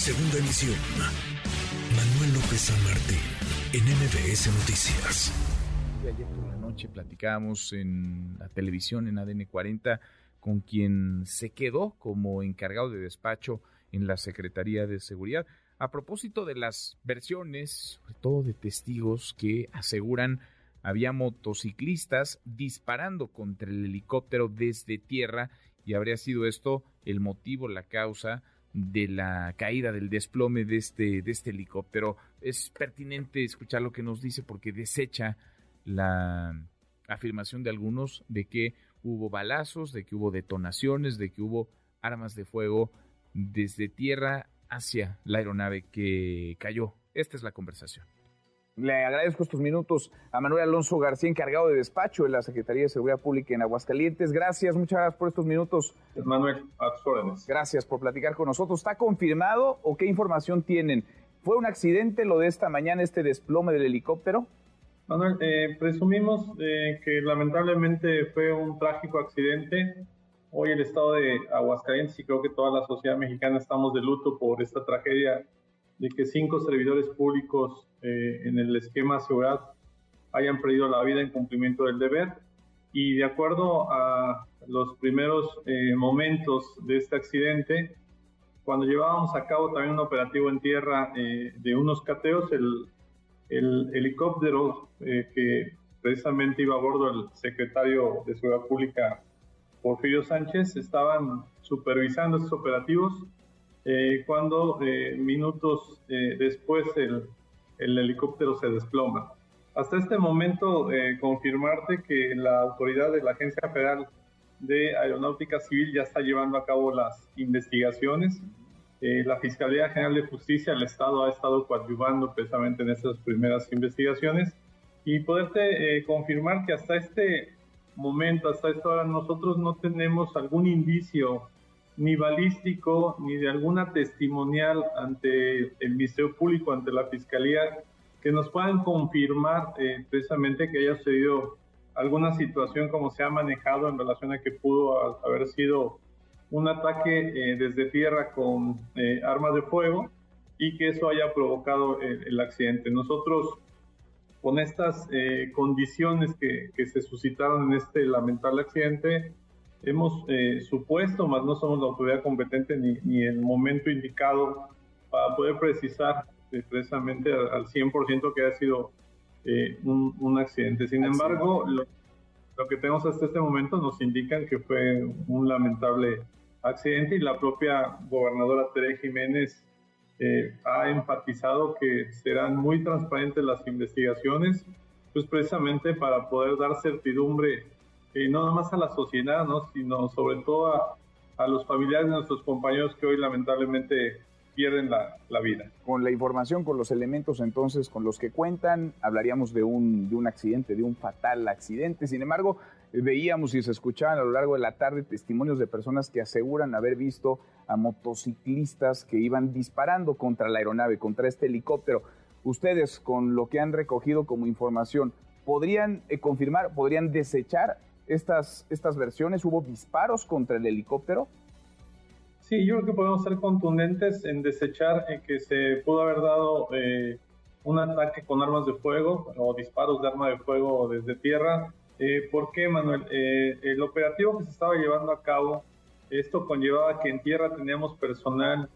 Segunda emisión. Manuel López San en MBS Noticias. Ayer por la noche platicábamos en la televisión, en ADN 40, con quien se quedó como encargado de despacho en la Secretaría de Seguridad. A propósito de las versiones, sobre todo de testigos que aseguran había motociclistas disparando contra el helicóptero desde tierra y habría sido esto el motivo, la causa de la caída, del desplome de este, de este helicóptero. Es pertinente escuchar lo que nos dice porque desecha la afirmación de algunos de que hubo balazos, de que hubo detonaciones, de que hubo armas de fuego desde tierra hacia la aeronave que cayó. Esta es la conversación. Le agradezco estos minutos a Manuel Alonso García, encargado de despacho de la Secretaría de Seguridad Pública en Aguascalientes. Gracias, muchas gracias por estos minutos. Manuel, a tus órdenes. Gracias por platicar con nosotros. ¿Está confirmado o qué información tienen? ¿Fue un accidente lo de esta mañana, este desplome del helicóptero? Manuel, eh, presumimos eh, que lamentablemente fue un trágico accidente. Hoy el estado de Aguascalientes y creo que toda la sociedad mexicana estamos de luto por esta tragedia de que cinco servidores públicos eh, en el esquema seguridad hayan perdido la vida en cumplimiento del deber. Y de acuerdo a los primeros eh, momentos de este accidente, cuando llevábamos a cabo también un operativo en tierra eh, de unos cateos, el, el helicóptero que precisamente iba a bordo el secretario de Seguridad Pública, Porfirio Sánchez, estaban supervisando estos operativos eh, cuando eh, minutos eh, después el, el, helicóptero se desploma. Hasta este momento, confirmarte que la autoridad de la Agencia Federal de Aeronáutica Civil ya está llevando a cabo las investigaciones. la Fiscalía General de Justicia del Estado ha estado coadyuvando precisamente en estas primeras investigaciones y poderte confirmar que hasta este momento, hasta esta hora, nosotros no tenemos algún indicio ni balístico ni de alguna testimonial ante el Ministerio Público, ante la Fiscalía, que nos puedan confirmar eh, precisamente que haya sucedido alguna situación como se ha manejado en relación a que pudo haber sido un ataque eh, desde tierra con eh, armas de fuego y que eso haya provocado el, accidente. Nosotros, con estas condiciones que, se suscitaron en este lamentable accidente, hemos eh, supuesto, más no somos la autoridad competente ni, ni el momento indicado para poder precisar eh, precisamente al, 100% que ha sido eh, un, un, accidente. Sin embargo, lo, lo, que tenemos hasta este momento nos indican que fue un lamentable accidente y la propia gobernadora Tere Jiménez ha enfatizado que serán muy transparentes las investigaciones, pues precisamente para poder dar certidumbre no nada más a la sociedad, ¿no? sino sobre todo a, a, los familiares de nuestros compañeros que hoy lamentablemente pierden la, la, vida. Con la información, con los elementos entonces con los que cuentan, hablaríamos de un, de un accidente, de un fatal accidente. Sin embargo, veíamos y se escuchaban a lo largo de la tarde testimonios de personas que aseguran haber visto a motociclistas que iban disparando contra la aeronave, contra este helicóptero. Ustedes, con lo que han recogido como información, ¿podrían eh, confirmar, podrían desechar estas, estas versiones? ¿Hubo disparos contra el helicóptero? Sí, yo creo que podemos ser contundentes en desechar que se pudo haber dado eh, un ataque con armas de fuego o disparos de arma de fuego desde tierra. Eh, ¿Por qué, Manuel? Eh, el operativo que se estaba llevando a cabo, esto conllevaba que en tierra teníamos personal,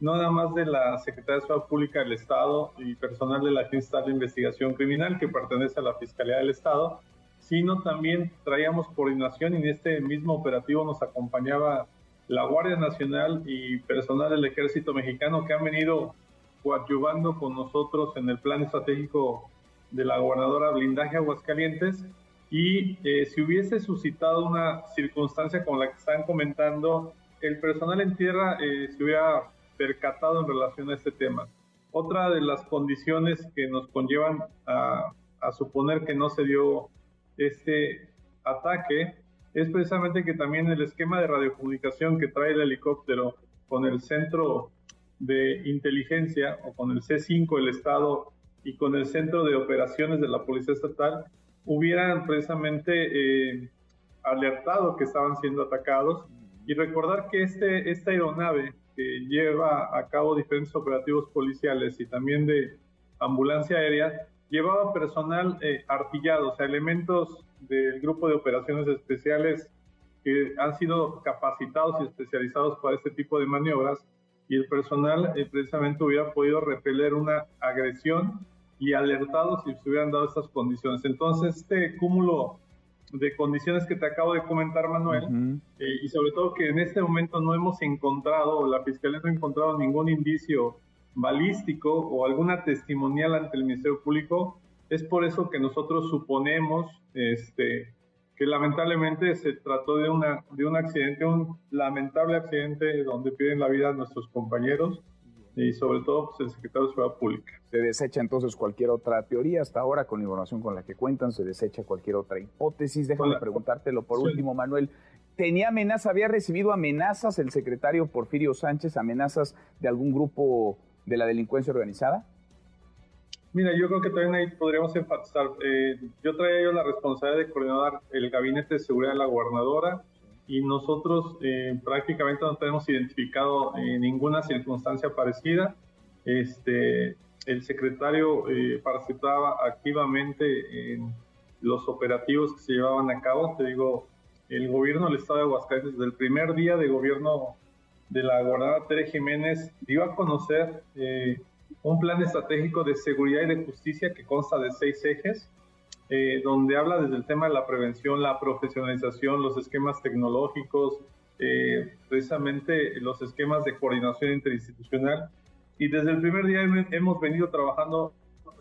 no nada más de la Secretaría de Seguridad Pública del Estado y personal de la Agencia de Investigación Criminal que pertenece a la Fiscalía del Estado, sino también traíamos coordinación y en este mismo operativo nos acompañaba la Guardia Nacional y personal del Ejército Mexicano que han venido coadyuvando con nosotros en el plan estratégico de la gobernadora Blindaje Aguascalientes y eh, si hubiese suscitado una circunstancia como la que están comentando, el personal en tierra eh, se hubiera percatado en relación a este tema. Otra de las condiciones que nos conllevan a, a suponer que no se dio este ataque es precisamente que también el esquema de radiocomunicación que trae el helicóptero con el centro de inteligencia o con el C5 el Estado y con el centro de operaciones de la Policía Estatal hubieran precisamente eh, alertado que estaban siendo atacados. Y recordar que este, esta aeronave que lleva a cabo diferentes operativos policiales y también de ambulancia aérea, llevaba personal eh, artillado, o sea, elementos del grupo de operaciones especiales que han sido capacitados y especializados para este tipo de maniobras y el personal eh, precisamente hubiera podido repeler una agresión y alertado si se hubieran dado estas condiciones. Entonces, este cúmulo de condiciones que te acabo de comentar, Manuel, eh, y sobre todo que en este momento no hemos encontrado, la Fiscalía no ha encontrado ningún indicio balístico o alguna testimonial ante el Ministerio Público, es por eso que nosotros suponemos este, que lamentablemente se trató de, una, de un accidente, un lamentable accidente donde pierden la vida nuestros compañeros y sobre todo pues, el secretario de Seguridad Pública. Se desecha entonces cualquier otra teoría hasta ahora con la información con la que cuentan, se desecha cualquier otra hipótesis. Déjame preguntártelo por último, Manuel. ¿Tenía amenaza, había recibido amenazas el secretario Porfirio Sánchez, amenazas de algún grupo de la delincuencia organizada? Mira, yo creo que también ahí podríamos enfatizar. Eh, yo traía yo la responsabilidad de coordinar el gabinete de seguridad de la gobernadora y nosotros eh, prácticamente no tenemos identificado eh, ninguna circunstancia parecida. Este, el secretario participaba activamente en los operativos que se llevaban a cabo. Te digo, el gobierno del estado de Aguascalientes, desde el primer día de gobierno de la gobernadora Tere Jiménez, dio a conocer un plan estratégico de seguridad y de justicia que consta de seis ejes, eh, donde habla desde el tema de la prevención, la profesionalización, los esquemas tecnológicos, eh, precisamente los esquemas de coordinación interinstitucional. Y desde el primer día hemos venido trabajando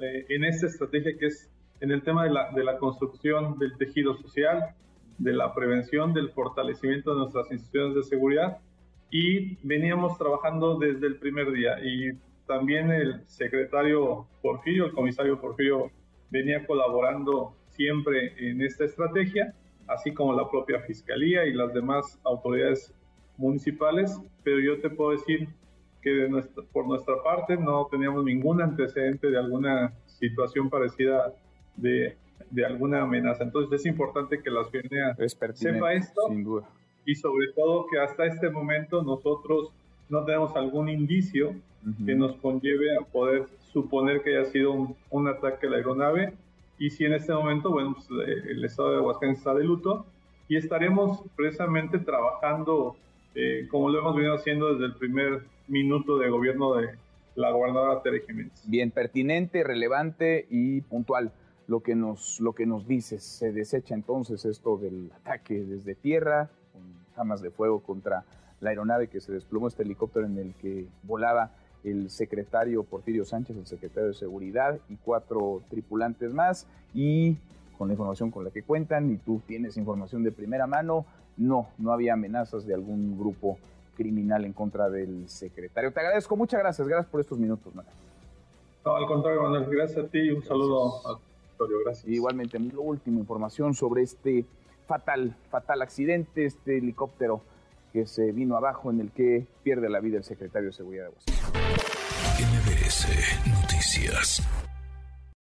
eh, en esta estrategia que es en el tema de la, de la construcción del tejido social, de la prevención, del fortalecimiento de nuestras instituciones de seguridad y veníamos trabajando desde el primer día y también el secretario Porfirio, el comisario Porfirio, venía colaborando siempre en esta estrategia, así como la propia fiscalía y las demás autoridades municipales, pero yo te puedo decir que por nuestra parte no teníamos ningún antecedente de alguna situación parecida de, de alguna amenaza. Entonces es importante que la ciudadanía sepa esto sin duda. Y sobre todo que hasta este momento nosotros no tenemos algún indicio que nos conlleve a poder suponer que haya sido un, ataque a la aeronave. Y si en este momento, bueno, pues, eh, el estado de Aguascalientes está de luto y estaremos precisamente trabajando eh, como lo hemos venido haciendo desde el primer minuto de gobierno de la gobernadora Tere Jiménez. Bien, pertinente, relevante y puntual lo que nos, lo que nos dices. Se desecha entonces esto del ataque desde tierra, armas de fuego contra la aeronave que se desplomó, este helicóptero en el que volaba el secretario Porfirio Sánchez, el secretario de Seguridad y cuatro tripulantes más. Y con la información con la que cuentan, y tú tienes información de primera mano, no, no había amenazas de algún grupo criminal en contra del secretario. Te agradezco, muchas gracias, gracias por estos minutos, Manuel. No, al contrario, Manuel, gracias a ti y un saludo a gracias. Igualmente, la última información sobre este fatal, fatal accidente, este helicóptero que se vino abajo en el que pierde la vida el secretario de Seguridad de Washington. Noticias.